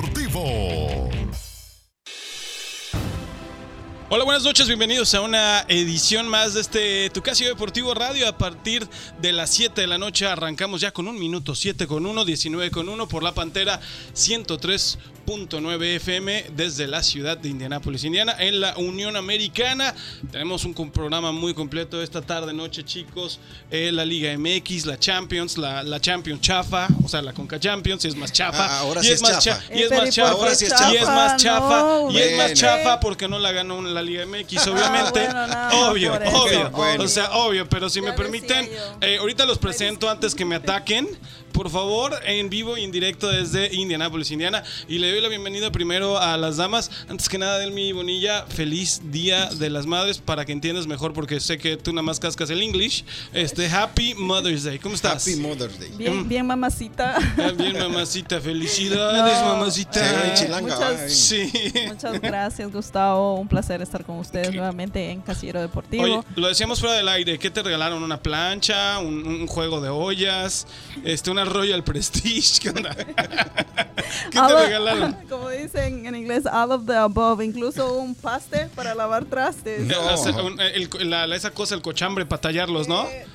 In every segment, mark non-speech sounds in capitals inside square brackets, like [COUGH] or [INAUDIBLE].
deportivo. Hola, buenas noches, bienvenidos a una edición más de este Tu Casio Deportivo Radio. A partir de las 7 de la noche arrancamos ya con un minuto, 7 con 1, 19 con 1 por la Pantera 103.9 FM desde la ciudad de Indianápolis, Indiana, en la Unión Americana. Tenemos un programa muy completo esta tarde, noche, chicos. Eh, la Liga MX, la Champions, la, la Champions chafa, o sea, la Conca Champions, y es más chafa. Ah, ahora y sí es es más chafa. cha- y es Eh, más pero ¿y chafa. Y es más chafa. Y es más chafa porque no la ganó la Liga MX, obviamente. bueno, nada más obvio, obvio. Bueno. O sea, obvio, pero si Ya me permiten, eh, ahorita los presento antes que me ataquen. Por favor, en vivo y en directo desde Indianápolis, Indiana. Y le doy la bienvenida primero a las damas. Antes que nada, Delmi Bonilla, feliz Día de las Madres para que entiendas mejor, porque sé que tú nada más cascas el English. Este, Happy Mother's Day. ¿Cómo estás? Happy Mother's Day. Bien, bien mamacita. Ah, Bien, mamacita. Felicidades, No. mamacita. Chilanga, Muchas-. Sí. Muchas gracias, Gustavo. Un placer estar con ustedes nuevamente en Casillero Deportivo. Oye, lo decíamos fuera del aire. ¿Qué te regalaron? ¿Una plancha? ¿Un, un juego de ollas? Este, ¿Una Royal Prestige? ¿Qué onda? [LAUGHS] ¿Qué te of- regalaron? [LAUGHS] Como dicen en inglés, all of the above. Incluso un paste para lavar trastes. [LAUGHS] No. El- la- la- esa cosa, el cochambre para tallarlos, ¿no? Eh,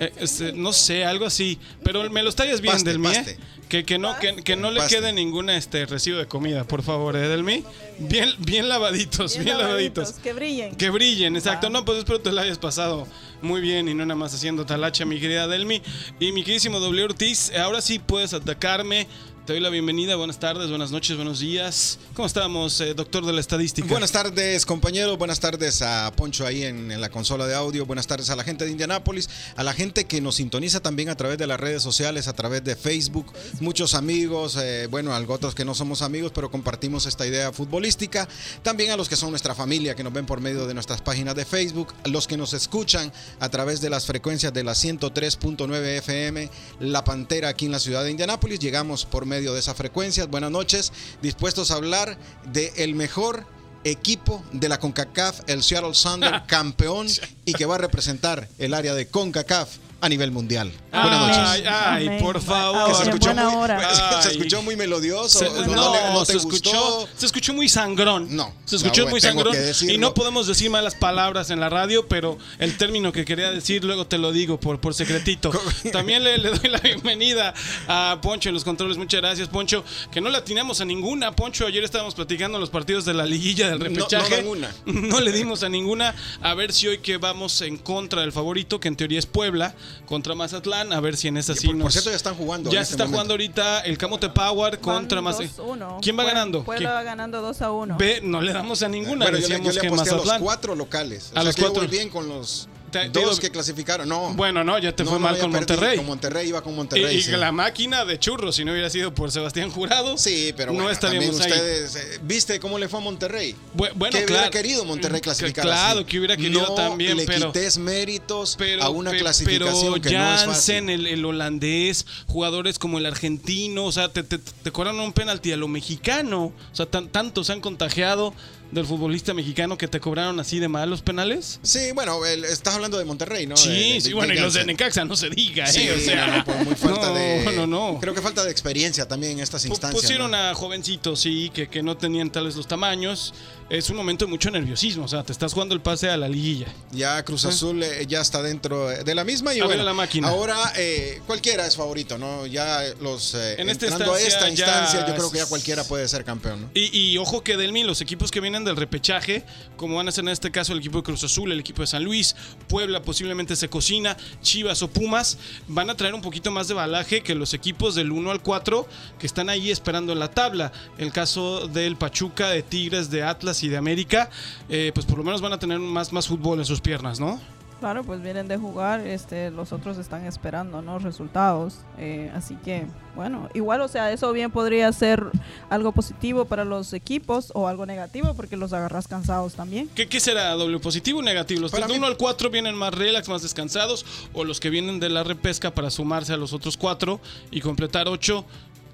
Eh, este, no sé, algo así. Pero me los tallas bien, Paste, Delmi, ¿eh? Que, que no, que, que no le Paste. quede ningún este, residuo de comida, por favor, ¿eh, Delmi? Bien, bien lavaditos, bien, bien lavaditos. lavaditos, Que brillen. Que brillen, exacto. No, pues espero te la hayas pasado muy bien y no nada más haciendo talacha, mi querida Delmi. Y mi queridísimo W Ortiz, ahora sí puedes atacarme. Te doy la bienvenida. Buenas tardes, buenas noches, buenos días. ¿Cómo estamos, eh, doctor de la estadística? Buenas tardes, compañeros. Buenas tardes a Poncho ahí en, en la consola de audio. Buenas tardes a la gente de Indianápolis, a la gente que nos sintoniza también a través de las redes sociales, a través de Facebook. Muchos amigos, eh, bueno, algo otros que no somos amigos, pero compartimos esta idea futbolística. También a los que son nuestra familia, que nos ven por medio de nuestras páginas de Facebook, los que nos escuchan a través de las frecuencias de la 103.9 FM, La Pantera aquí en la ciudad de Indianápolis. Llegamos por medio de esas frecuencias. Buenas noches, dispuestos a hablar de el mejor equipo de la CONCACAF, el Seattle Sounders, [LAUGHS] campeón y que va a representar el área de CONCACAF a nivel mundial. Buenas noches. Ay, ay, por favor. Ahora, Se escuchó, buena muy, hora. [LAUGHS] se Ay. escuchó muy melodioso. Se- no, no, no te se escuchó, gustó. se escuchó muy sangrón. No, se escuchó no, muy sangrón. Y no podemos decir malas palabras en la radio, pero el término que quería decir luego te lo digo por, por secretito. [LAUGHS] También le, le doy la bienvenida a Poncho en los controles. Muchas gracias, Poncho. Que no le atinamos a ninguna. Poncho, ayer estábamos platicando los partidos de la liguilla del No- no repechaje. una. [LAUGHS] No le dimos a ninguna. A ver si hoy que vamos en contra del favorito, que en teoría es Puebla, contra Mazatlán. A ver si en esa sí por, por nos- cierto, ya están jugando. ya se este está momento. jugando ahorita el Camote Power contra Mazatlán. 2-1. ¿Quién va Puebla- ganando? Puebla ¿Quién? va ganando 2 a 1. Ve, no le damos a ninguna. Bueno, yo le, yo Decíamos le que aposté a los Mazatlán. cuatro locales. O A sea los que yo cuatro. voy bien con los Te- dos digo- que clasificaron. No. Bueno, no, ya te No, fue no, mal con. Monterrey. Con Monterrey iba con Monterrey. y sí. la máquina de churros, si no hubiera sido por Sebastián Jurado, Sí, pero no bueno, también estaríamos ahí. ustedes, eh, ¿viste cómo le fue a Monterrey? Bueno, que claro. hubiera querido Monterrey Que- clasificar Claro, así. que hubiera querido no también, le pero... quites méritos Pero, a una pe- clasificación pero que no es fácil. el, el holandés, jugadores como el argentino, o sea, te, te, te cobraron un penalti a lo mexicano. O sea, tan, tanto se han contagiado del futbolista mexicano que te cobraron así de mal los penales. Sí, bueno, el- estás hablando de Monterrey, ¿no? Sí, De- de- sí, de bueno, y los de. Necaxa, no se diga, Sí, ¿eh? O sea, no, no, por muy falta no, de. no, no. Creo que falta de experiencia también en estas instancias. Pusieron ¿no? a jovencitos, sí, que, que no tenían tales los tamaños. Es un momento de mucho nerviosismo, o sea, te estás jugando el pase a la liguilla. Ya Cruz Azul eh, ya está dentro de la misma y A ver bueno, la máquina. ahora eh, cualquiera es favorito, ¿no? Ya los eh, En esta entrando a esta instancia yo creo que ya cualquiera puede ser campeón, ¿no? Y, y ojo que Delmi, los equipos que vienen del repechaje, como van a ser en este caso el equipo de Cruz Azul, el equipo de San Luis, Puebla posiblemente se cocina, Chivas o Pumas, van a traer un poquito más de balaje que los equipos del 1 al 4 que están ahí esperando en la tabla. El caso del Pachuca, de Tigres, de Atlas y de América, eh, pues por lo menos van a tener más, más fútbol en sus piernas, ¿no? Claro, pues vienen de jugar, este, los otros están esperando, ¿no? Resultados. Eh, así que, bueno, igual, o sea, eso bien podría ser algo positivo para los equipos o algo negativo porque los agarras cansados también. ¿Qué, qué será? ¿Doble positivo o negativo? ¿Los del mí- 1 al 4 vienen más relax, más descansados? ¿O los que vienen de la repesca para sumarse a los otros 4 y completar 8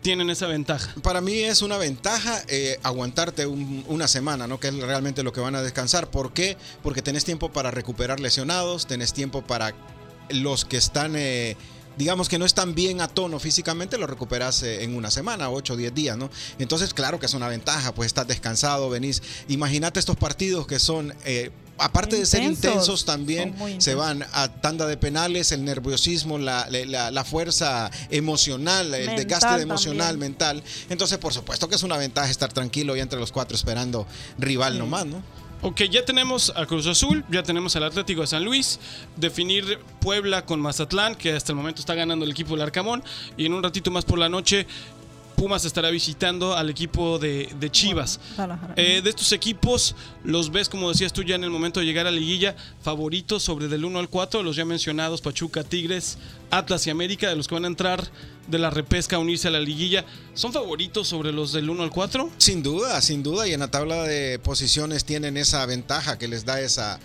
tienen esa ventaja? Para mí es una ventaja eh, aguantarte un- una semana, ¿no? Que es realmente lo que van a descansar. ¿Por qué? Porque tenés tiempo para recuperar lesionados, tenés tiempo para los que están, eh, digamos que no están bien a tono físicamente, lo recuperas eh, en una semana, 8 o 10 días, ¿no? Entonces, claro que es una ventaja, pues estás descansado, venís. Imagínate estos partidos que son... eh, Aparte de ser Intensos, también se van a tanda de penales, el nerviosismo, la, la- la fuerza emocional, el Mental desgaste emocional, también. mental. Entonces, por supuesto que es una ventaja estar tranquilo y entre los cuatro esperando rival nomás, ¿no? Ok, ya tenemos a Cruz Azul, ya tenemos al Atlético de San Luis, definir Puebla con Mazatlán, que hasta el momento está ganando el equipo del Arcamón, y en un ratito más por la noche Pumas estará visitando al equipo de, de Chivas. Eh, de estos equipos, los ves, como decías tú, ya en el momento de llegar a liguilla, favoritos sobre del 1 al 4, los ya mencionados, Pachuca, Tigres, Atlas y América, de los que van a entrar de la repesca a unirse a la liguilla, ¿son favoritos sobre los del 1 al 4? Sin duda, sin duda. Y en la tabla de posiciones tienen esa ventaja que les da esa.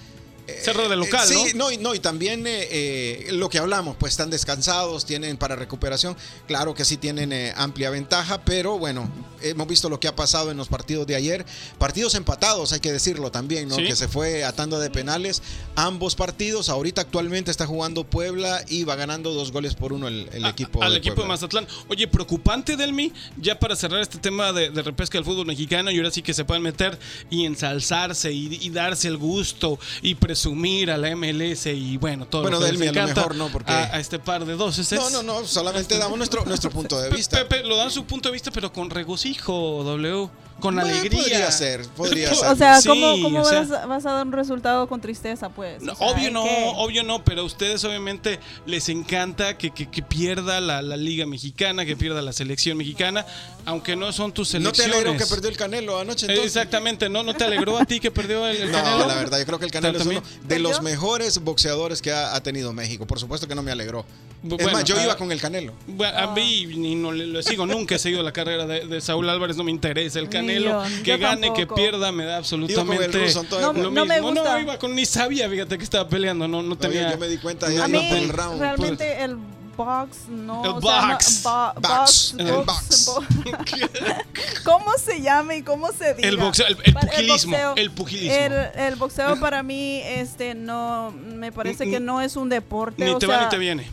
Eh, Cerro de local, eh, sí, ¿no? no, y, no, y también eh, eh, lo que hablamos, pues están descansados, tienen para recuperación. Claro que sí tienen amplia ventaja, pero bueno, hemos visto lo que ha pasado en los partidos de ayer. Partidos empatados, hay que decirlo también, ¿no? Sí. Que se fue a tanda de penales. Ambos partidos, ahorita actualmente está jugando Puebla y va ganando dos goles por uno el, el A- equipo. al de equipo de. Mazatlán. Oye, preocupante Delmi, ya para cerrar este tema de, de repesca del fútbol mexicano y ahora sí que se pueden meter y ensalzarse y, y darse el gusto y presumir a la MLS y bueno, todo Bueno, lo que les Delmi, a lo mejor no, porque- a, a este par de dos. No, no, no, solamente damos nuestro, nuestro punto de vista. Pepe, lo dan su punto de vista, pero con regocijo, W, con Bueno, alegría. podría ser, podría [LAUGHS] ser. o sea, Sí, ¿cómo, cómo o sea- vas, a- vas a dar un resultado con tristeza, pues? No, O sea, obvio no, obvio no, pero a ustedes obviamente les encanta que, que- que pierda la, la Liga Mexicana, que pierda la selección mexicana, aunque no son tus ¿No te selecciones. alegró que perdió el Canelo anoche? Entonces? Exactamente, ¿no? ¿No te alegró a ti que perdió el, el [LAUGHS] No, Canelo? la verdad, yo creo que el Canelo es uno También. de los mejores boxeadores que ha, ha tenido México. Por supuesto que no me alegró. Bu- es bueno, más, yo iba con el Canelo. Bueno, a mí ni no le, lo sigo, nunca he seguido la carrera de, de Saúl Álvarez, no me interesa el Canelo. que gane, que tampoco. pierda, me da absolutamente Iba con el ruso, entonces, No, lo no me mismo. No, gusta. iba con ni sabía, fíjate que estaba peleando, no, no Oye, tenía. yo me di cuenta no, ya A no mí, tenía- round. realmente el box no. El o sea, no- box. bo- Box, box, el box, box. bo- [LAUGHS] ¿Cómo se llama y cómo se diga? El boxeo, el- el pugilismo, el pugilismo. El, el boxeo para mí, este, no, me parece que no es un deporte. Ni o te sea, va ni te viene.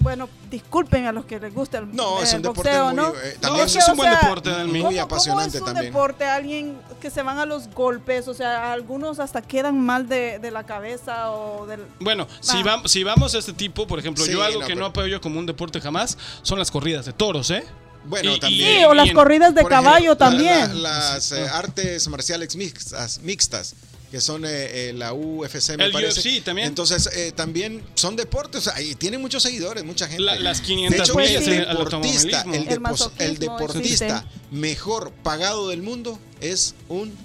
Bueno, disculpen a los que les gusta el, No, es el un deporte boxeo, muy, ¿no? eh, No, también eso Es es que, un o buen sea, deporte, Delmi. Muy ¿Cómo- apasionante ¿cómo es un también. deporte? Alguien que se van a los golpes, o sea, algunos hasta quedan mal de, de la cabeza o del... Bueno, si, Ah. vamos, si vamos a este tipo, por ejemplo, Sí, yo algo no, que no pero- apoyo como un deporte jamás son las corridas de toros, ¿eh? Bueno, Y- también. Sí, o las corridas de Por ejemplo, caballo la- también. la- las eh, artes marciales mixtas, mixtas que son eh, eh, la UFC, me El parece. UFC también. Entonces, eh, también son deportes, o sea, y tienen muchos seguidores, mucha gente. La- las de 500 hecho, Pues millas sí. el deportista, el, El deportista existe. mejor pagado del mundo es un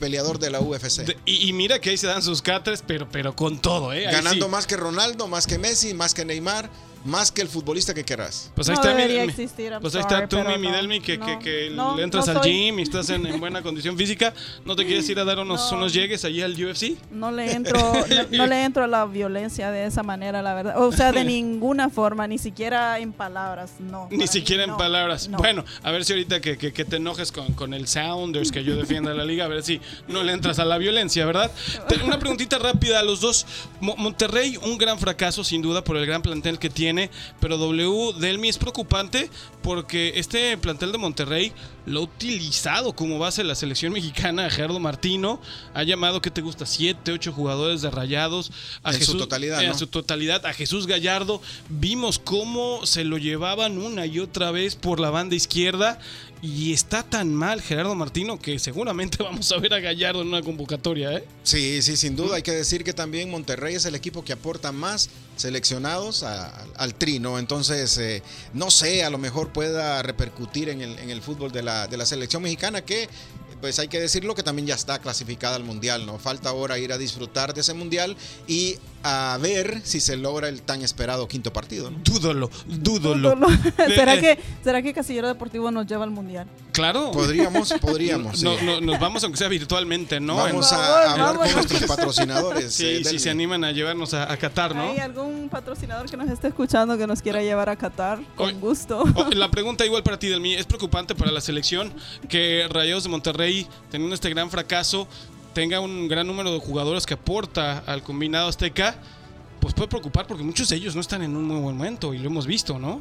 peleador de la UFC. De- y, y mira que ahí se dan sus catres, pero, pero con todo, ¿eh? Ahí Ganando sí. más que Ronaldo, más que Messi, más que Neymar, más que el futbolista que querrás. Pues ahí No está, mi- existir, pues ahí sorry, está tú, mi, mi no, Delmi, que, no, que, que no, le entras no al soy. gym y estás en, en buena condición física. ¿No te quieres ir a dar unos, [LAUGHS] No. unos llegues allí al UFC? No le entro, no, [LAUGHS] no le entro a la violencia de esa manera, la verdad. O sea, de [LAUGHS] ninguna forma, ni siquiera en palabras, no. Ni siquiera mí, en no, palabras. no. Bueno, a ver si ahorita que, que- que te enojes con, con el Sounders, que yo defienda la liga, a ver si no le entras a la violencia, ¿verdad? Una preguntita rápida a los dos. Mo- Monterrey, un gran fracaso sin duda por el gran plantel que tiene, pero W Delmi es preocupante porque este plantel de Monterrey lo ha utilizado como base la selección mexicana Gerardo Martino. Ha llamado, ¿qué te gusta? Siete, ocho jugadores de rayados. A En su totalidad, A su totalidad. A Jesús Gallardo. Vimos cómo se lo llevaban una y otra vez por la banda izquierda. Y está tan mal Gerardo Martino que seguramente [LAUGHS] vamos a ver a Gallardo en una convocatoria, ¿eh? Sí, sí, sin duda. Hay que decir que también Monterrey es el equipo que aporta más seleccionados al- al trino. Entonces, eh, no sé, a lo mejor pueda repercutir en el, fútbol de la selección mexicana que pues hay que decirlo que también ya está clasificada al mundial, ¿no? Falta ahora ir a disfrutar de ese mundial y a ver si se logra el tan esperado quinto partido, ¿no? Dúdolo, dúdolo. [LAUGHS] ¿Será, Eh, que, ¿Será que Casillero Deportivo nos lleva al mundial? Claro. Podríamos, [LAUGHS] podríamos. sí. No, no, nos vamos aunque sea virtualmente, ¿no? Vamos a favor, hablar vamos. con nuestros patrocinadores. Sí, eh, si se animan a llevarnos a, a Qatar, ¿no? ¿Hay algún patrocinador que nos esté escuchando que nos quiera llevar a Qatar? Con gusto. La pregunta igual para ti, Delmi, ¿es preocupante para la selección que Rayados de Monterrey, teniendo este gran fracaso, tenga un gran número de jugadores que aporta al combinado azteca? Pues puede preocupar porque muchos de ellos no están en un muy buen momento y lo hemos visto, ¿no?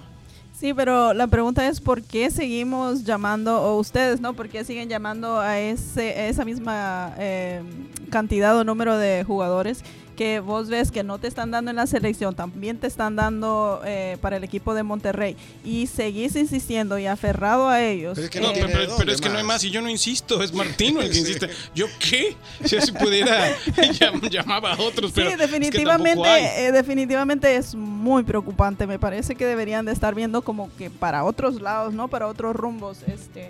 Sí, pero la pregunta es por qué seguimos llamando, o ustedes, ¿no? ¿Por qué siguen llamando a, ese, esa misma eh, cantidad o número de jugadores que vos ves que no te están dando en la selección, también te están dando eh, para el equipo de Monterrey y seguís insistiendo y aferrado a ellos? Pero es que No, no eh, pero, tiene pero- de pero dónde es que no hay más. y yo no insisto, es Martino el que Sí. insiste. ¿Yo qué? Si así pudiera [LAUGHS] llam- llamaba a otros, pero sí, es que definitivamente, hay. eh, definitivamente es muy preocupante. Me parece que deberían de estar viendo como que para otros lados, ¿no? Para otros rumbos, este.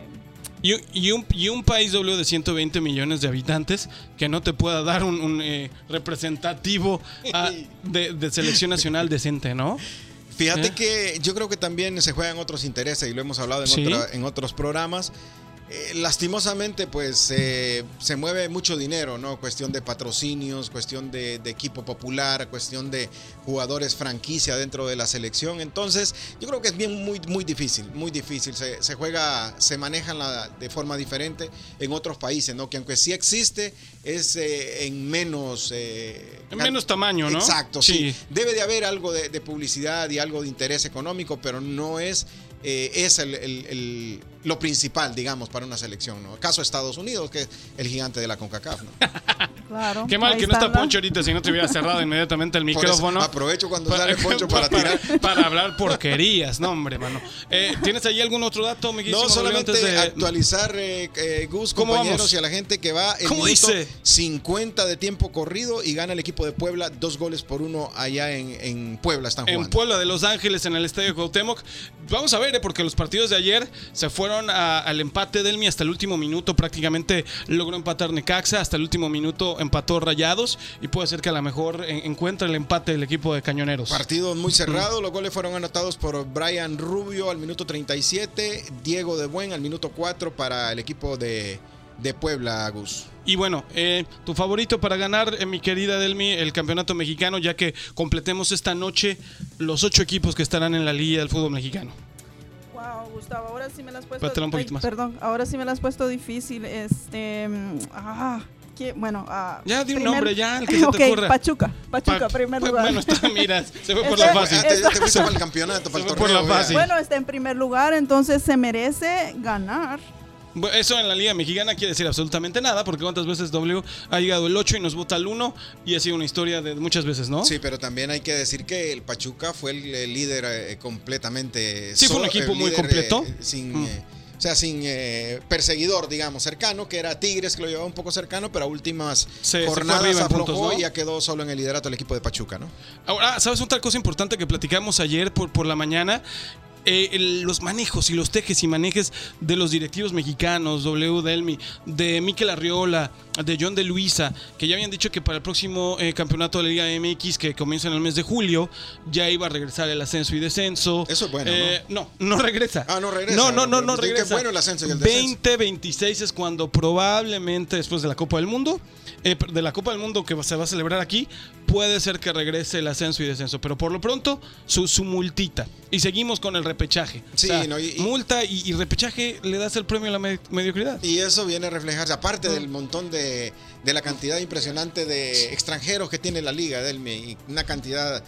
Y, y un, y un país W de 120 millones de habitantes que no te pueda dar un, un, eh, representativo ah, de, de selección nacional decente, ¿no? Fíjate ¿Eh? que yo creo que también se juegan otros intereses y lo hemos hablado en, Sí. otra- en otros programas. Eh, lastimosamente, pues eh, se mueve mucho dinero, ¿no? Cuestión de patrocinios, cuestión de, de equipo popular, cuestión de jugadores franquicia dentro de la selección. Entonces, yo creo que es bien muy, muy difícil, muy difícil. Se, se juega, se manejan la- de forma diferente en otros países, ¿no? Que aunque sí existe, es eh, en menos... eh, En menos tamaño, ¿no? Exacto, sí. Debe de haber algo de, de publicidad y algo de interés económico, pero no es, eh, es el- el- el- lo principal, digamos, para una selección. ¿no? Caso Estados Unidos, que es el gigante de la CONCACAF. ¿no? [LAUGHS] Claro. Qué mal que no está la- Poncho ahorita, si no te hubiera cerrado inmediatamente el eso micrófono. aprovecho cuando sale Poncho para tirar. para hablar porquerías, no, hombre, mano. Eh, ¿Tienes ahí algún otro dato, mi No, solamente de- actualizar, eh, eh, Gus, ¿Cómo compañeros, vamos? y a la gente que va el ¿Cómo dice? 50 de tiempo corrido y gana el equipo de Puebla dos goles por uno allá en, en Puebla están En jugando. Puebla de Los Ángeles, en el Estadio Cuauhtémoc. Vamos a ver, eh, porque los partidos de ayer se fueron a- al empate del Mi hasta el último minuto. Prácticamente logró empatar Necaxa. Hasta el último minuto empató Rayados. Y puede ser que a lo mejor en- encuentre el empate del equipo de Cañoneros. Partido muy cerrado, los goles fueron anotados por Brian Rubio al minuto 37, Diego de Buen al minuto 4 para el equipo de, de Puebla, Gus. Y bueno, eh, tu favorito para ganar, eh, mi querida Delmi, el campeonato mexicano, ya que completemos esta noche los ocho equipos que estarán en la Liga del Fútbol Mexicano. Wow, Gustavo, ahora sí me las has puesto. Espérate un poquito Ay, más. Perdón, ahora sí me las has puesto difícil. Este. mm, Ah, ¿qué? bueno. ah, Ya, di un primer- nombre, ya, el que [LAUGHS] se te Ok, ocurra. Pachuca. Pachuca, Pa- primer pues, lugar. Bueno, está, mira, se fue por Este- la fácil. Ah, te, te fuiste para el campeonato, para el Se fue por torneo. la vea. fácil. Bueno, está en primer lugar, entonces se merece ganar. Eso en la Liga Mexicana quiere decir absolutamente nada, porque cuántas veces W ha llegado el 8 y nos vota el 1 y ha sido una historia de muchas veces, ¿no? Sí, pero también hay que decir que el Pachuca fue el, el líder eh, completamente. Sí, fue un equipo muy líder, completo. eh, sin, Mm. eh, o sea, sin eh, perseguidor, digamos, cercano, que era Tigres, que lo llevaba un poco cercano, pero a últimas Se- se jornadas en aflojó puntos, ¿no? y ya quedó solo en el liderato el equipo de Pachuca, ¿no? Ahora, ¿sabes otra cosa importante que platicamos ayer por, por la mañana? Eh, el- los manejos y los tejes y manejes de los directivos mexicanos, W. Delmi, de Miquel Arriola, de John de Luisa, que ya habían dicho que para el próximo eh, campeonato de la Liga MX, que comienza en el mes de julio, ya iba a regresar el ascenso y descenso. Eso es bueno, Eh, ¿no? no, regresa. Ah, no regresa. No, no, no, no Pues, qué regresa. bueno el ascenso y el descenso. 2026 es cuando probablemente después de la Copa del Mundo, eh, de la Copa del Mundo que se va a celebrar aquí, puede ser que regrese el ascenso y descenso. Pero por lo pronto, su, su multita. Y seguimos con el repechaje. Sí, O sea, no, y- multa y, y repechaje le das el premio a la me- mediocridad. Y eso viene a reflejarse, aparte del montón de, de la cantidad impresionante de extranjeros que tiene la liga, Delmi, y una cantidad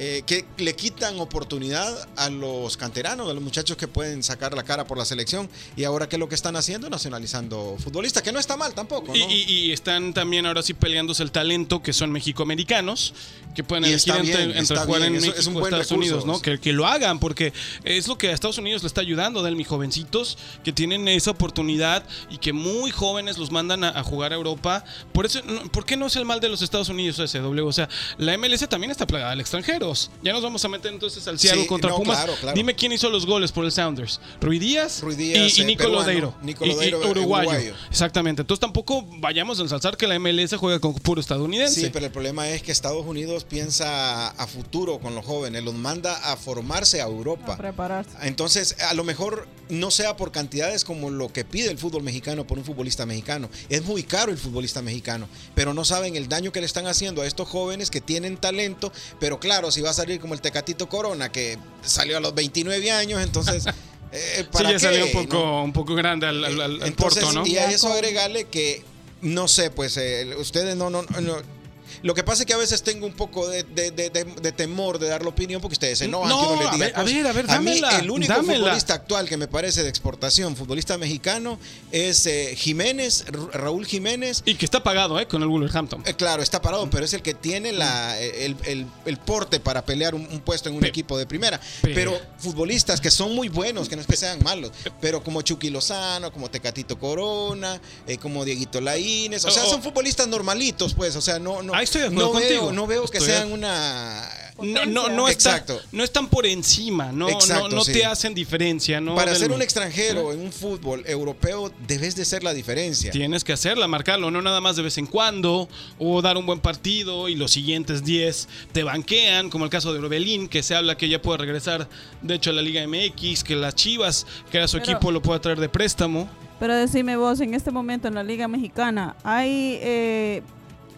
eh, que le quitan oportunidad a los canteranos, a los muchachos que pueden sacar la cara por la selección, y ahora que lo que están haciendo, nacionalizando futbolistas, que no está mal tampoco, Y, ¿no? y- y están también ahora sí peleándose el talento, que son mexicoamericanos, que pueden elegir entre, bien, entre jugar bien, en México es un o buen Estados recurso. Unidos, ¿no? Que, que lo hagan, porque es lo que a Estados Unidos le está ayudando, del mi jovencitos, que tienen esa oportunidad y que muy jóvenes los mandan a, a jugar a Europa. Por eso, no- ¿por qué no es el mal de los Estados Unidos ese W? O sea, la MLS también está plagada al extranjero. Ya nos vamos a meter entonces al Seattle Sí, contra no, Pumas. claro, claro. Dime quién hizo los goles por el Sounders. Rui Díaz, Rui Díaz, y, y eh, Nico peruano. Lodeiro. Nico Y- y Lodeiro, eh, uruguayo. uruguayo. Exactamente. Entonces tampoco vayamos a ensalzar que la MLS juega con puro estadounidense. Sí, pero el problema es que Estados Unidos piensa a futuro con los jóvenes, los manda a formarse a A Europa. prepararse. Entonces, a lo mejor no sea por cantidades como lo que pide el fútbol mexicano por un futbolista mexicano. Es muy caro el futbolista mexicano, pero no saben el daño que le están haciendo a estos jóvenes que tienen talento. Pero claro, si va a salir como el Tecatito Corona, que salió a los 29 años, entonces. [LAUGHS] eh, Sí, ¿para ya salió un qué? poco, ¿No? un poco grande al, al- al- al Entonces, Porto, ¿no? Y a eso agregarle que, no sé, pues eh, ustedes no, no, no- Lo que pasa es que a veces tengo un poco de, de- de- temor de dar la opinión porque ustedes se enojan No, que uno les a diga ver, a ver, a ver, mí, el único dámela. futbolista actual que me parece de exportación, futbolista mexicano, es eh, Jiménez, Ra- Raúl Jiménez. Y que está pagado, ¿eh? Con el Wolverhampton. Eh, claro, está parado, pero es el que tiene la, el, el- el porte para pelear un, un puesto en un Pe- equipo de primera. pe- Pero futbolistas que son muy buenos, que no es que sean malos, pero como Chucky Lozano, como Tecatito Corona, eh, como Dieguito Laínez, o sea, Oh, oh. son futbolistas normalitos, pues, o sea, no, no, Ahí estoy de acuerdo no contigo. veo, no veo que Estoy sean una... No, no, no, está- Exacto. no están por encima, no, Exacto, no, no sí. te hacen diferencia, ¿no? para Del- ser un extranjero en un fútbol europeo, debes de ser la diferencia. Tienes que hacerla, marcarlo, no nada más de vez en cuando, o dar un buen partido y los siguientes 10 te banquean, como el caso de Orbelín, que se habla que ya puede regresar, de hecho, a la Liga MX, que las Chivas, que era su Pero- equipo, lo puede traer de préstamo. Pero decime vos, en este momento en la Liga Mexicana, ¿hay eh,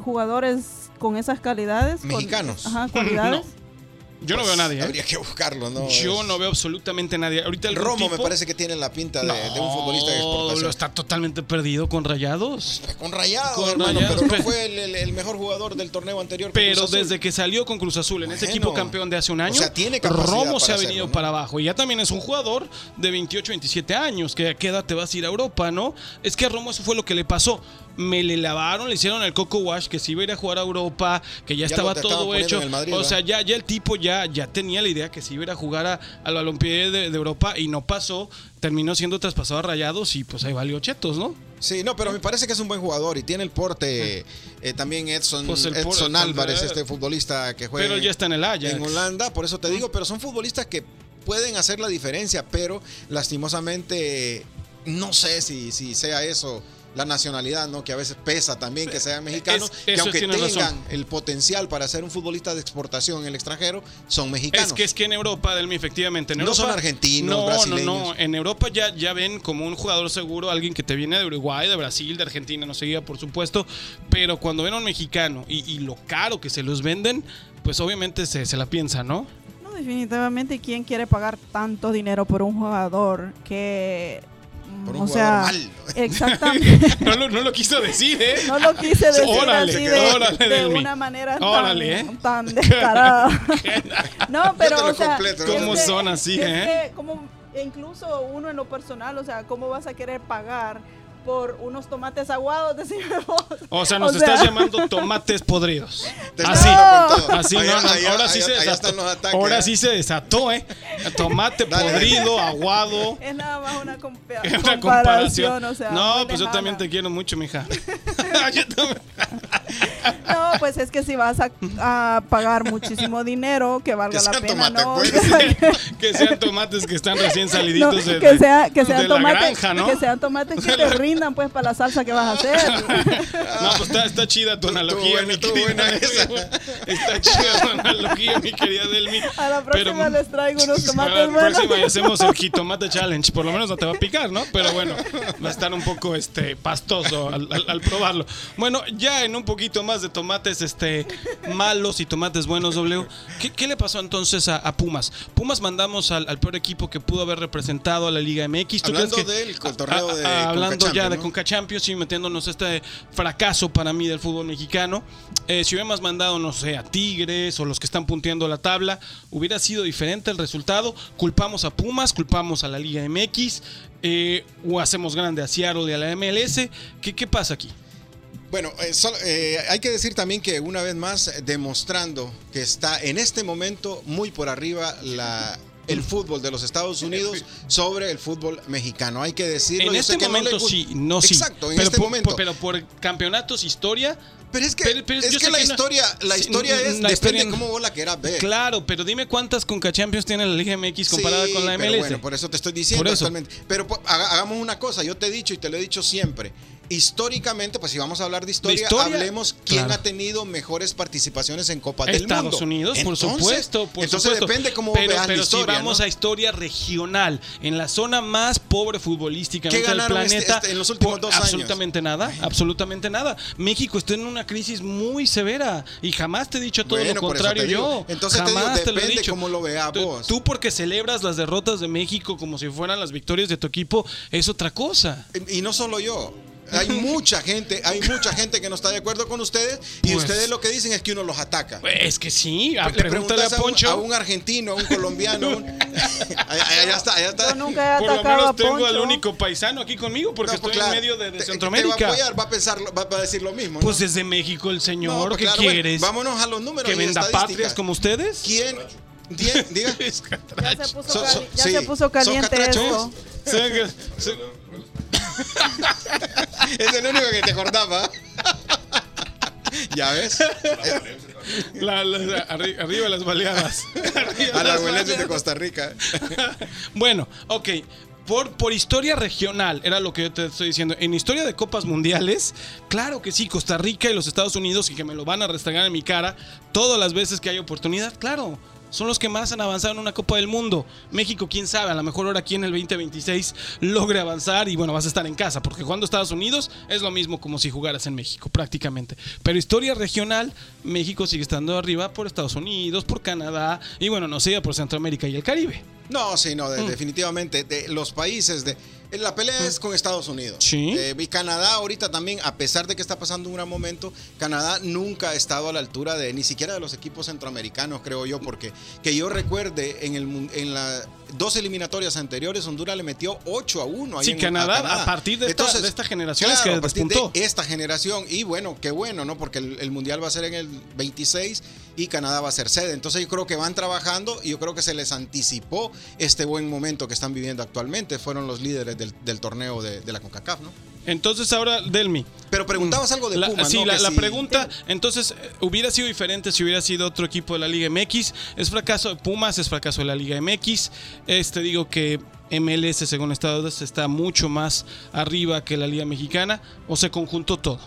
jugadores con esas calidades? Con- Mexicanos. ajá, [LAUGHS] cualidades. Yo no veo a nadie. ¿eh? Habría que buscarlo, ¿no? Yo Es- no veo absolutamente a nadie. Ahorita el Romo me parece que tiene la pinta de, No, de un futbolista de exportación. está totalmente perdido con rayados. Con Rayado, Con hermano, Rayados, pero no fue el, el- el mejor jugador del torneo anterior. Pero desde que salió con Cruz Azul en ese equipo campeón de hace un año, O sea, tiene capacidad Romo se ha venido para abajo. Y ya también es un jugador de 28, 27 años. Que a qué edad te vas a ir a Europa, ¿no? Es que a Romo eso fue lo que le pasó. Me le lavaron, le hicieron el Coco Wash, que si iba a ir a jugar a Europa, que ya, Ya estaba todo hecho. Madrid, o sea, ya, ya el tipo ya, ya tenía la idea que si iba a ir a jugar a, al Balompié de, de Europa y no pasó. Terminó siendo traspasado a Rayados y pues ahí valió chetos, ¿no? Sí, no, pero me parece que es un buen jugador y tiene el porte. eh, también Edson, Pues por- Edson Álvarez, este futbolista que juega Pero ya está en el Ajax. en Holanda. Por eso te digo, pero son futbolistas que pueden hacer la diferencia, pero lastimosamente no sé si, si sea eso. La nacionalidad, ¿no? Que a veces pesa también que sean mexicanos, Es- que aunque tengan razón. el potencial para ser un futbolista de exportación en el extranjero, son mexicanos. Es que es que en Europa, Delmi, efectivamente. En No son argentinos, no, brasileños. No, no, en Europa ya, ya ven como un jugador seguro, alguien que te viene de Uruguay, de Brasil, de Argentina, no seguía, por supuesto. Pero cuando ven a un mexicano y, y lo caro que se los venden, pues obviamente se, se la piensa, ¿no? No, definitivamente. ¿Y quién quiere pagar tanto dinero por un jugador que... Por un o sea, malo. [LAUGHS] exactamente. [LAUGHS] No lo, no lo quiso decir, ¿eh? No lo quise decir Órale, así de, órale, de una manera Órale, tan, ¿eh? tan [LAUGHS] descarada. no, pero o sea, completo, ¿Cómo que- son así, es eh? como incluso uno en lo personal, o sea, ¿cómo vas a querer pagar por unos tomates aguados? Decime vos. O sea, nos O estás sea- llamando tomates podridos. [LAUGHS] Así. con todo. Así, Allá- no, no, allá- ahora sí se desató. ataques, ahora ¿eh? sí se desató, ¿eh? Tomate Dale. podrido, aguado. [LAUGHS] Es nada más una, compa- Es [LAUGHS] una comparación, comparación. o sea, no, pues yo también te quiero mucho, mija. Yo también. Pues es que si vas a, a pagar muchísimo [LAUGHS] dinero, que valga Que la sean pena, tomate, ¿no? pues. [LAUGHS] que sean tomates que están recién No, saliditos de, que, sea, que sean de la granja, ¿no? que sean tomates que te rindan pues para la salsa que vas a hacer. [LAUGHS] No, pues está, está chida tu analogía, buena, mi querida. buena esa. Está chida tu analogía, mi querida Delmi. A la próxima Pero- les traigo unos A tomates la buenos. próxima y hacemos el jitomate challenge. Por lo menos no te va a picar, ¿no? Pero bueno, va a estar un poco este pastoso al, al- al probarlo. Bueno, ya en un poquito más de tomates este malos y tomates buenos, W. ¿Qué, qué le pasó entonces a, a Pumas? Pumas mandamos al, al peor equipo que pudo haber representado a la Liga MX. ¿Tú Hablando crees que- del torneo de a- a- Hablando Conca ya Champions, de. Conca Champions y metiéndonos este fracaso para mí del fútbol mexicano. Eh, si hubiéramos mandado, no sé, a Tigres o los que están punteando la tabla, hubiera sido diferente el resultado. Culpamos a Pumas, culpamos a la Liga MX eh, o hacemos grande a Seattle y a la MLS. ¿Qué, qué pasa aquí? Bueno, eh, solo- eh, hay que decir también que una vez más eh, demostrando que está en este momento muy por arriba la el fútbol de los Estados Unidos sobre el fútbol mexicano. Hay que decirlo. En Yo este sé que no le momento gu- sí, no sí. Exacto, en pero este por, momento. por- pero por campeonatos, historia, Pero es que, Pero- pero es que la que no- historia, la historia es, la depende de cómo vos la quieras ver. Claro, pero dime cuántas Conca Champions tiene la Liga MX comparada Sí, con la pero MLS. bueno, por eso te estoy diciendo Por eso. actualmente. Pero haga- hagamos una cosa, yo te he dicho y te lo he dicho siempre. Históricamente, pues si vamos a hablar de historia, historia? hablemos quién Claro. ha tenido mejores participaciones en Copas del Estados Mundo. Unidos, por Entonces- supuesto, por entonces supuesto. depende cómo pero, veas pero la historia, si vamos ¿no? a historia regional, en la zona más pobre futbolísticamente ¿Qué del este- planeta, este- en los últimos por- dos años? absolutamente nada, absolutamente nada. México está en una crisis muy severa y jamás te he dicho todo Bueno, lo por contrario yo. Entonces te digo, jamás te, lo he depende dicho. cómo lo veas vos. Tú porque celebras las derrotas de México como si fueran las victorias de tu equipo es otra cosa. Y no solo yo. Hay mucha gente, hay mucha gente que no está de acuerdo con ustedes y Pues- ustedes lo que dicen es que uno los ataca. Es que sí, a- Le pregúntale a preguntas a un, Poncho. a un argentino, a un colombiano, un- [LAUGHS] Allá- está, allá está. Yo nunca he Por lo menos a tengo Poncho. al único paisano aquí conmigo porque No, estoy pues, claro, en medio de, de te- Centroamérica. Te va a apoyar, va a pensar, va, va a decir lo mismo. ¿no? Pues desde México el señor, No, pues, ¿qué claro, bueno, quieres? vámonos a los números. ¿Que venda patrias como ustedes? ¿Quién? Diga. [LAUGHS] Ya se puso, So- cali- so- ya sí. se puso ¿Son caliente esto. [LAUGHS] Es el único que te acordaba. ¿Ya ves? la- la- la- arri- arriba las baleadas. [LAUGHS] Arriba A la las abuelita de baleadas. Costa Rica. Bueno, ok. Por, por historia regional, era lo que yo te estoy diciendo. En historia de copas mundiales, claro que sí, Costa Rica y los Estados Unidos, y que me lo van a restregar en mi cara todas las veces que hay oportunidad, claro. Son los que más han avanzado en una Copa del Mundo. México, quién sabe, a lo mejor ahora aquí en el 2026 logre avanzar y bueno, vas a estar en casa, porque jugando Estados Unidos es lo mismo como si jugaras en México, prácticamente. Pero historia regional, México sigue estando arriba por Estados Unidos, por Canadá y bueno, no sé, por Centroamérica y el Caribe. No, sí, no, Mm. de- definitivamente. De los países de. La pelea es con Estados Unidos. Sí. Eh, y Canadá ahorita también, a pesar de que está pasando un gran momento, Canadá nunca ha estado a la altura de ni siquiera de los equipos centroamericanos, creo yo, porque que yo recuerde en el en las dos eliminatorias anteriores, Honduras le metió 8 a 1. ahí Sí, en- Canadá, a partir de esta- de esta generación es claro, que a partir despuntó. de esta generación. Y bueno, qué bueno, ¿no? Porque el, el mundial va a ser en el 26 y Canadá va a ser sede. Entonces yo creo que van trabajando y yo creo que se les anticipó este buen momento que están viviendo actualmente. Fueron los líderes del, del torneo de, de la CONCACAF, ¿no? Entonces ahora, Delmi. Pero preguntabas algo de La- Pumas, sí, ¿no? la, pregunta, entonces, eh, hubiera sido diferente si hubiera sido otro equipo de la Liga MX. Es fracaso de Pumas, es fracaso de la Liga MX. Este digo que MLS, según Estados está mucho más arriba que la Liga Mexicana. O se conjuntó todo.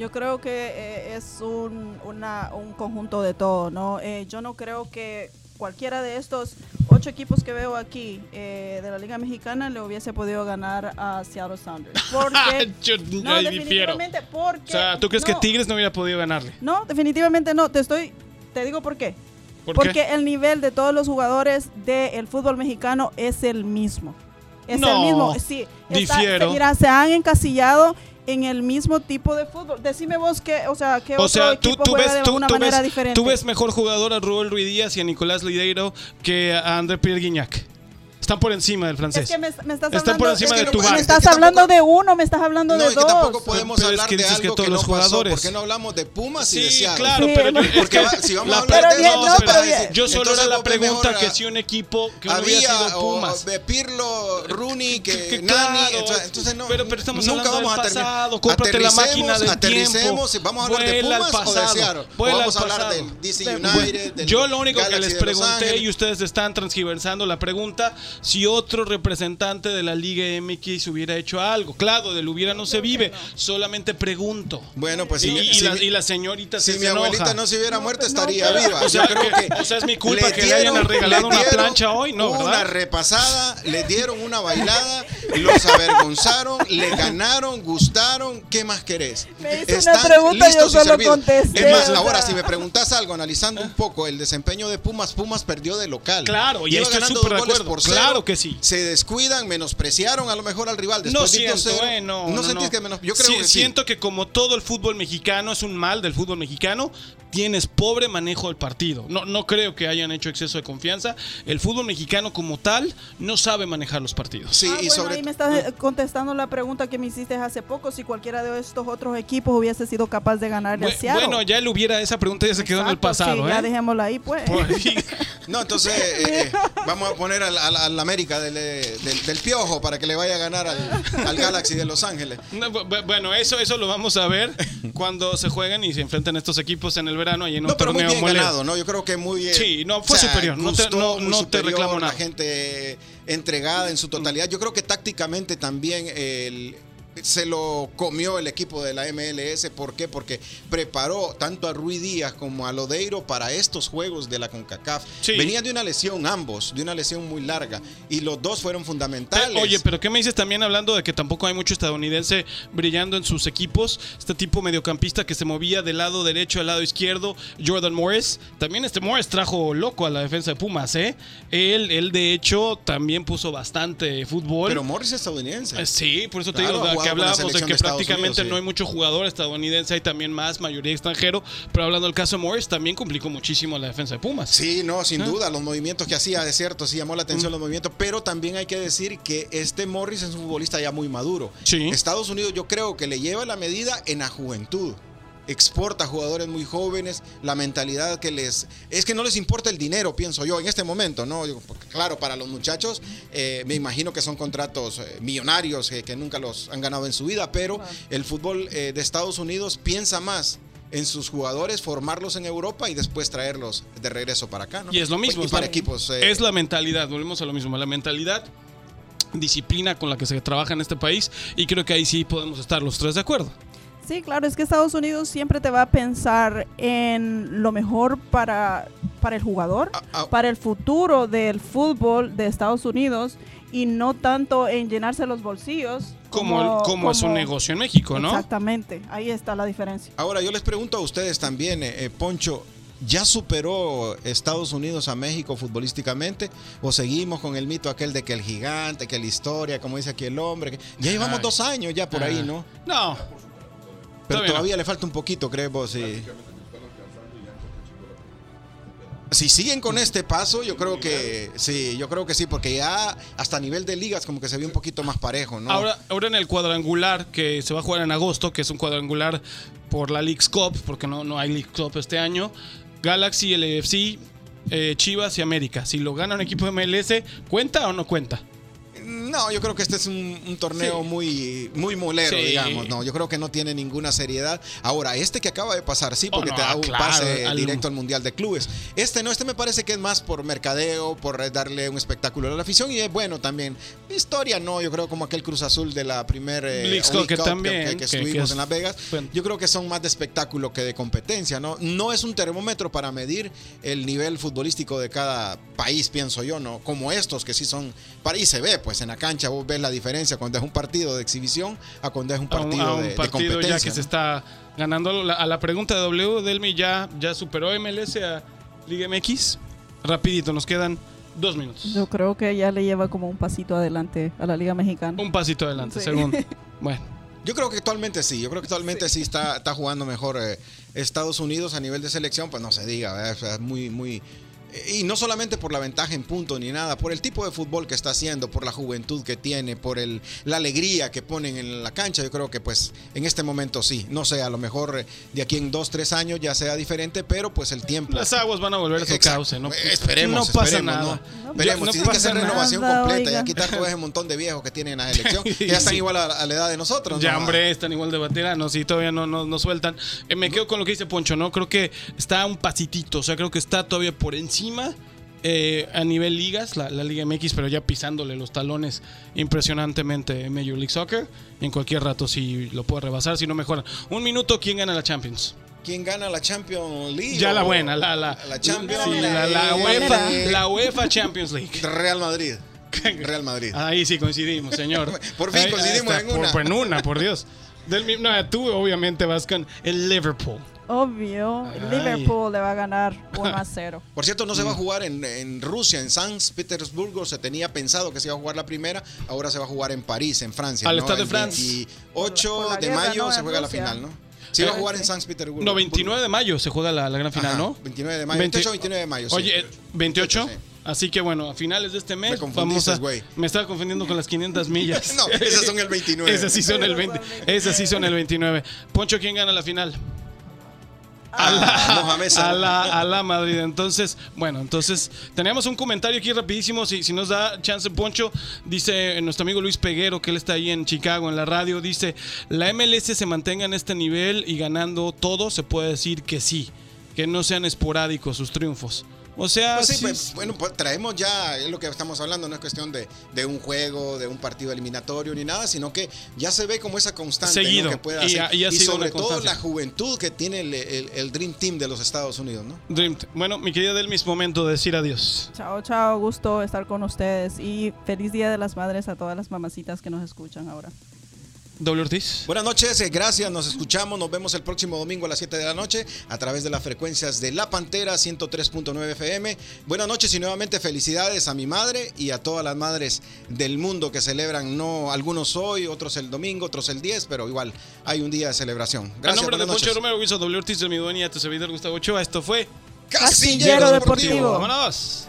Yo creo que eh, es un, una- un conjunto de todo, ¿no? Eh, yo no creo que cualquiera de estos ocho equipos que veo aquí eh, de la Liga Mexicana le hubiese podido ganar a Seattle Sounders. [LAUGHS] Porque, Yo no, ahí definitivamente, porque... O sea, ¿tú crees que Tigres no hubiera podido ganarle? No, definitivamente no. Te estoy... Te digo por qué. ¿Por porque qué? el nivel de todos los jugadores del fútbol mexicano es el mismo. Es No, el mismo. Sí, está- se- mira, se han encasillado en el mismo tipo de fútbol. Decime vos que, o sea, qué O otro sea, tú, equipo tú juega ves, de tú, una tú manera ves- diferente. tú ves mejor jugador a Rubén Ruiz Díaz y a Nicolás Lideiro que a André Pierre Guignac. Están por encima del francés. es que me, me estás Están hablando, por encima es que de no- tu es me que estás tampoco- hablando de uno, me estás hablando No, de y que dos. tampoco podemos Pero es hablar que de dices que algo que, todos no los pasó. jugadores. ¿Por qué no hablamos de Pumas y de Sí, Seattle? claro, Sí, pero es Porque que va- si vamos a la hablar Pero de bien, eso, no, pero bien. Yo solo entonces era la pregunta que si un equipo que no hubiera había sido o- Pumas. de Pirlo, Rooney, que, Que Nani, claro, entonces, no, pero, pero estamos nunca hablando vamos del pasado, cómprate la máquina del aterricemos, tiempo. vamos a hablar de Vuela al Pumas o de pasado, Seattle. O vuela vamos a al hablar pasado. del DC De- United, del Yo lo único que les de pregunté y ustedes están transgiversando la pregunta si otro representante de la Liga MX hubiera hecho algo. Claro, del hubiera no se vive, solamente pregunto. Bueno, pues y, si, y si la, y la señorita si se mi enoja. abuelita no se hubiera muerto, no, estaría viva. O sea, Yo creo que- que o sea, es mi culpa le que le hayan regalado una dieron plancha hoy, ¿no, Una verdad? repasada, le dieron una bailada, los avergonzaron, le ganaron, gustaron. ¿Qué más querés? Me hizo una pregunta, yo listos y solo servidos. contesté, Es más, o ahora, si me preguntas algo, analizando un poco el desempeño de Pumas, Pumas perdió de local. Claro, y Iba estoy ganando súper dos de goles acuerdo. por cero. Claro que sí. Se descuidan, menospreciaron a lo mejor al rival. No Después siento, 2-0. eh, no, ¿No no, sentís no. que menos? Yo creo Sí, que sí. siento que como todo el fútbol mexicano es un mal del fútbol mexicano, tienes pobre manejo del partido. No, no creo que hayan hecho exceso de confianza. El fútbol mexicano como tal no sabe manejar los partidos. Sí, Ah, y bueno, sobre ahí me estás eh, contestando la pregunta que me hiciste hace poco, si cualquiera de estos otros equipos hubiese sido capaz de ganarle a Bu- Seattle. bueno, ya le hubiera, esa pregunta ya se quedó en el Exacto, pasado. sí, ya ¿eh? dejémosla ahí, pues. [LAUGHS] No, entonces eh, eh, vamos a poner al, al- al América del, eh, del- del Piojo para que le vaya a ganar al, al Galaxy de Los Ángeles. No, bu- bu- bueno, eso, eso lo vamos a ver cuando se jueguen y se enfrenten estos equipos en el verano y en un No, pero muy torneo bien molero. ganado, ¿no? Yo creo que muy... eh, Sí, no, fue superior, no te- no- muy no te superior, reclamo nada. La gente entregada en su totalidad. Yo creo que tácticamente también el- se lo comió el equipo de la MLS. ¿Por qué? Porque preparó tanto a Rui Díaz como a Lodeiro para estos juegos de la CONCACAF. Sí. Venían de una lesión ambos, de una lesión muy larga. Y los dos fueron fundamentales. Oye, pero ¿qué me dices también hablando de que tampoco hay mucho estadounidense brillando en sus equipos? Este tipo mediocampista que se movía del lado derecho al lado izquierdo, Jordan Morris. También este Morris trajo loco a la defensa de Pumas, ¿eh? Él, él de hecho, también puso bastante fútbol. Pero Morris es estadounidense. Eh, Sí, por eso te Claro, digo, que hablábamos de que de prácticamente Unidos, sí. no hay mucho jugador estadounidense, hay también más mayoría extranjero, pero hablando del caso de Morris, también complicó muchísimo la defensa de Pumas. Sí, no, sin ¿Eh? duda, los movimientos que hacía, es cierto, sí llamó la Mm. atención los movimientos, pero también hay que decir que este Morris es un futbolista ya muy maduro. Sí. Estados Unidos yo creo que le lleva la medida en la juventud. Exporta jugadores muy jóvenes, la mentalidad que les... Es que no les importa el dinero, pienso yo, en este momento, ¿no? Porque, claro, para los muchachos, eh, me imagino que son contratos eh, millonarios eh, que nunca los han ganado en su vida, pero el fútbol eh, de Estados Unidos piensa más en sus jugadores, formarlos en Europa y después traerlos de regreso para acá, ¿no? Y es lo mismo. Y para equipos. eh, Es la mentalidad, volvemos a lo mismo, la mentalidad, disciplina con la que se trabaja en este país y creo que ahí sí podemos estar los tres de acuerdo. Sí, claro, es que Estados Unidos siempre te va a pensar en lo mejor para, para el jugador, a- a- para el futuro del fútbol de Estados Unidos y no tanto en llenarse los bolsillos. Como, el- como es un como- negocio en México, ¿no? Exactamente, ahí está la diferencia. Ahora yo les pregunto a ustedes también, eh, eh, Poncho, ¿ya superó Estados Unidos a México futbolísticamente? ¿O seguimos con el mito aquel de que el gigante, que la historia, como dice aquí el hombre? que- Ya llevamos Ay. dos años ya por ahí, Ah. ¿no? No. Pero Todavía no. le falta un poquito, creo vos. sí. Si siguen con este paso, yo creo que sí, yo creo que sí, porque ya hasta a nivel de ligas como que se ve un poquito más parejo, ¿no? Ahora, ahora en el cuadrangular que se va a jugar en agosto, que es un cuadrangular por la League's Cup, porque no, no hay League Cup este año, Galaxy, LFC, eh, Chivas y América. Si lo gana un equipo de MLS, ¿cuenta o no cuenta? No, yo creo que este es un, un torneo Sí. muy, muy molero, Sí. digamos. No, yo creo que no tiene ninguna seriedad. Ahora, este que acaba de pasar, sí, Oh, porque no, te da un claro, pase al- directo al Mundial de Clubes. Este no, este me parece que es más por mercadeo, por darle un espectáculo a la afición y es bueno también. Historia no, yo creo como aquel Cruz Azul de la primer eh, que también, que, que que- estuvimos que en Las Vegas. bueno. Yo creo que son más de espectáculo que de competencia, ¿no? No es un termómetro para medir el nivel futbolístico de cada país, pienso yo, ¿no? Como estos que sí son, para y se ve, pues en la cancha vos ves la diferencia cuando es un partido de exhibición a cuando es un A un- partido, a un de, de partido competencia. ya que ¿no? se está ganando. La- a la pregunta de W, Delmi ya, ya superó MLS a Liga MX. Rapidito, nos quedan dos minutos. Yo creo que ya le lleva como un pasito adelante a la Liga Mexicana. Un pasito adelante, Sí. según. [LAUGHS] Bueno. Yo creo que actualmente sí, yo creo que actualmente sí, está, está jugando mejor eh, Estados Unidos a nivel de selección, pues no se diga, es muy, muy... eh, Y no solamente por la ventaja en punto ni nada, por el tipo de fútbol que está haciendo, por la juventud que tiene, por el, la alegría que ponen en la cancha, yo creo que pues en este momento sí, no sé, a lo mejor eh, de aquí en dos, tres años ya sea diferente, pero pues el tiempo... Las aguas van a volver a su Exacto. cauce, ¿no? Esperemos, no pasa esperemos, nada. Esperemos, no tiene que pasa nada. renovación Nada, completa, oiga. ya quitar todo ese montón de viejos que tienen en la [LAUGHS] selección, que ya están Sí. igual a, a la edad de nosotros. Ya, ¿no? hombre, están igual de veteranos y todavía no, no, no sueltan. Eh, me quedo con lo que dice Poncho, ¿no? Creo que está un pasitito, o sea, creo que está todavía por encima eh, a nivel ligas, la, la Liga MX, pero ya pisándole los talones impresionantemente en Major League Soccer. En cualquier rato si lo puede rebasar, si no mejora. Un minuto, ¿quién gana la Champions? ¿Quién gana la Champions League? Ya la o- buena, la, la, la Champions sí, la, la UEFA, la UEFA Champions League. [LAUGHS] Real Madrid. [LAUGHS] Real Madrid. Ahí sí coincidimos, señor. [LAUGHS] Por fin Ahí- coincidimos está, en por- una. por- en una, por Dios. Del no, tú obviamente vas con el Liverpool. Obvio, Ay. Liverpool le va a ganar 1 a 0. [LAUGHS] Por cierto, no Mm. se va a jugar en, en Rusia, en San Petersburgo. Se tenía pensado que se iba a jugar la primera. Ahora se va a jugar en París, en Francia. Al ¿no? Stade de El France. 28 Por la- por la de guerra, mayo ¿no? se juega la final, ¿no? Se iba a Eh, jugar en San Petersburgo. No, 29 de mayo se juega la, la gran final, Ajá, ¿no? 29 de mayo. 20 28 29 de mayo. sí. Oye, 28. sí. Así que bueno, a finales de este mes Me confundiste, vamos a- güey. Me estaba confundiendo con las 500 millas. [LAUGHS] No, esas son el 29. [LAUGHS] Esas sí son el 20. Esas sí son el 29. Poncho, ¿quién gana la final? A la, [LAUGHS] a la, a la Madrid. Entonces, bueno, entonces tenemos un comentario aquí rapidísimo. Si, si nos da chance, Poncho, dice nuestro amigo Luis Peguero, que él está ahí en Chicago, en la radio, dice, la MLS se mantenga en este nivel y ganando todo, se puede decir que sí, que no sean esporádicos sus triunfos. O sea, Pues sí, sí, pues, bueno, pues traemos ya, es lo que estamos hablando, no es cuestión de, de un juego, de un partido eliminatorio ni nada, sino que ya se ve como esa constante que puede Y hacer. ha- y ha sido sobre todo la juventud que tiene el, el- el Dream Team de los Estados Unidos, ¿no? Dream. Bueno, mi querida Delmis, momento de decir adiós. Chao, chao, gusto estar con ustedes y feliz Día de las Madres a todas las mamacitas que nos escuchan ahora. Doble Ortiz. Buenas noches, eh, gracias, nos escuchamos, nos vemos el próximo domingo a las 7 de la noche a través de las frecuencias de La Pantera 103.9 FM. Buenas noches y nuevamente felicidades a mi madre y a todas las madres del mundo que celebran, no algunos hoy, otros el domingo, otros el 10, pero igual hay un día de celebración. A Gracias, nombre de noches. Romero, Guiso Doble Ortiz, de mi dueña, tu servidor Gustavo Ochoa, esto fue Casillero Deportivo. ¡Vámonos!